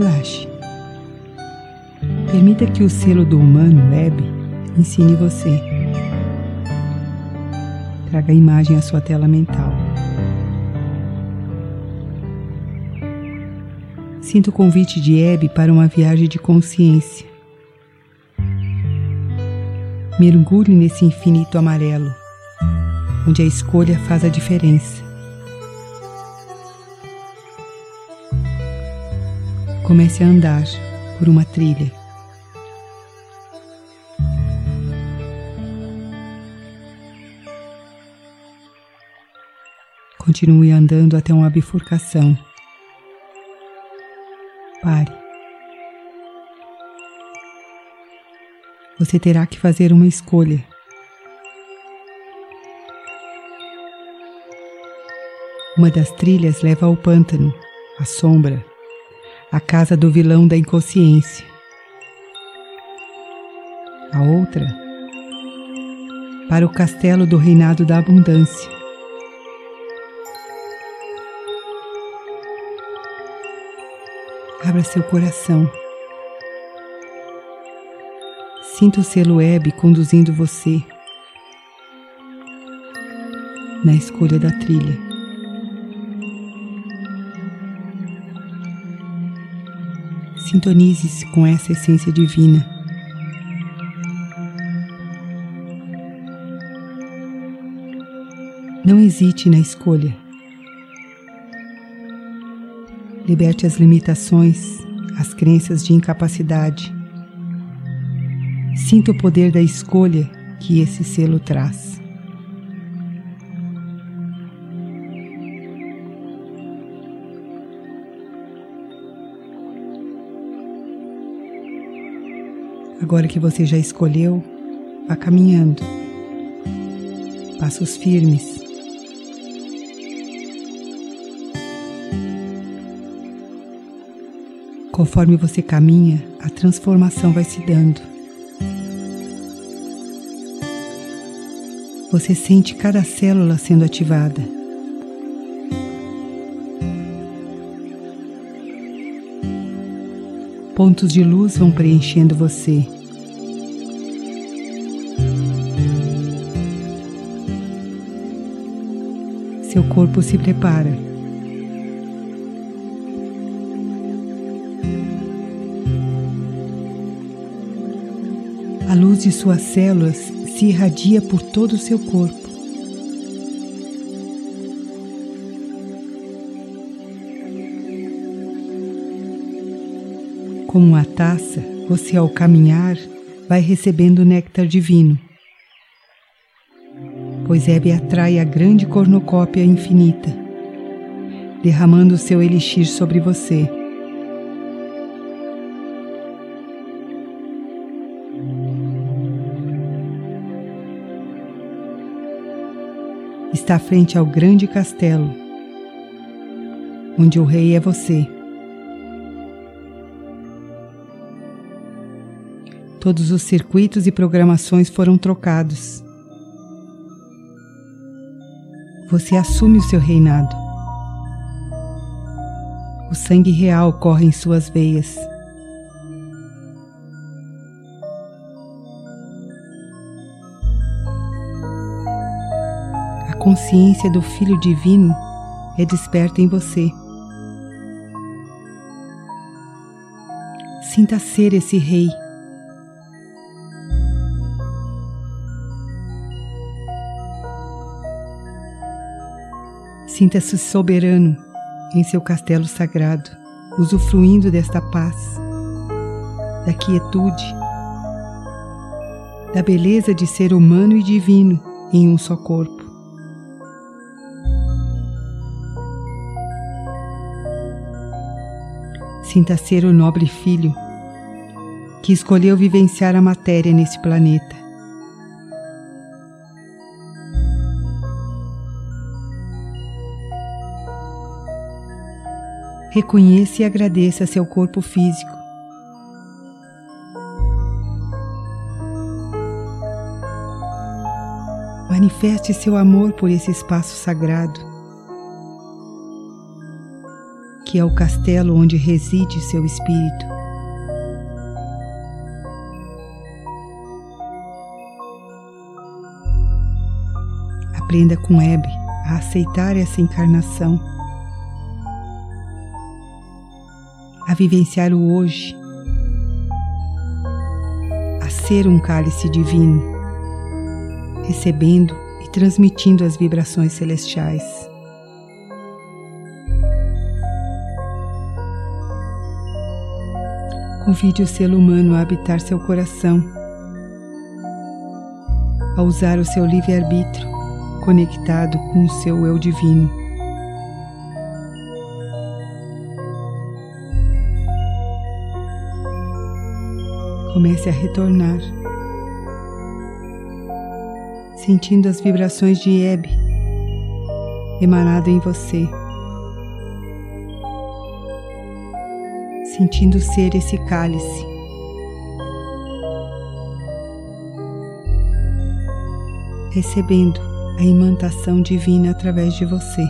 Relaxe. Permita que o selo do humano, Web, ensine você. Traga a imagem à sua tela mental. Sinta o convite de Hebe para uma viagem de consciência. Mergulhe nesse infinito amarelo, onde a escolha faz a diferença. Comece a andar por uma trilha. Continue andando até uma bifurcação. Pare. Você terá que fazer uma escolha. Uma das trilhas leva ao pântano, à sombra, a casa do vilão da inconsciência. A outra, para o castelo do reinado da abundância. Abra seu coração. Sinta o selo web conduzindo você na escolha da trilha. Sintonize-se com essa essência divina. Não hesite na escolha. Liberte as limitações, as crenças de incapacidade. Sinta o poder da escolha que esse selo traz. Agora que você já escolheu, vá caminhando. Passos firmes Conforme você caminha, a transformação vai se dando. Você sente cada célula sendo ativada. Pontos de luz vão preenchendo você. Seu corpo se prepara. A luz de suas células se irradia por todo o seu corpo. Como uma taça, você ao caminhar vai recebendo néctar divino. Pois Hebe atrai a grande cornucópia infinita, derramando seu elixir sobre você. está frente ao grande castelo, onde o rei é você. Todos os circuitos e programações foram trocados. Você assume o seu reinado. O sangue real corre em suas veias. consciência do Filho Divino é desperta em você. Sinta ser esse Rei. Sinta-se soberano em seu castelo sagrado, usufruindo desta paz, da quietude, da beleza de ser humano e divino em um só corpo. Sinta ser o nobre filho que escolheu vivenciar a matéria nesse planeta. Reconheça e agradeça seu corpo físico. Manifeste seu amor por esse espaço sagrado. que é o castelo onde reside seu espírito. Aprenda com Hebe a aceitar essa encarnação, a vivenciar o hoje, a ser um cálice divino, recebendo e transmitindo as vibrações celestiais. Convide o selo humano a habitar seu coração, a usar o seu livre-arbítrio conectado com o seu eu divino. Comece a retornar, sentindo as vibrações de Hebe emanado em você, sentindo ser esse cálice. Recebendo a imantação divina através de você,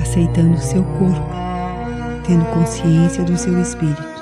aceitando o seu corpo, tendo consciência do seu espírito.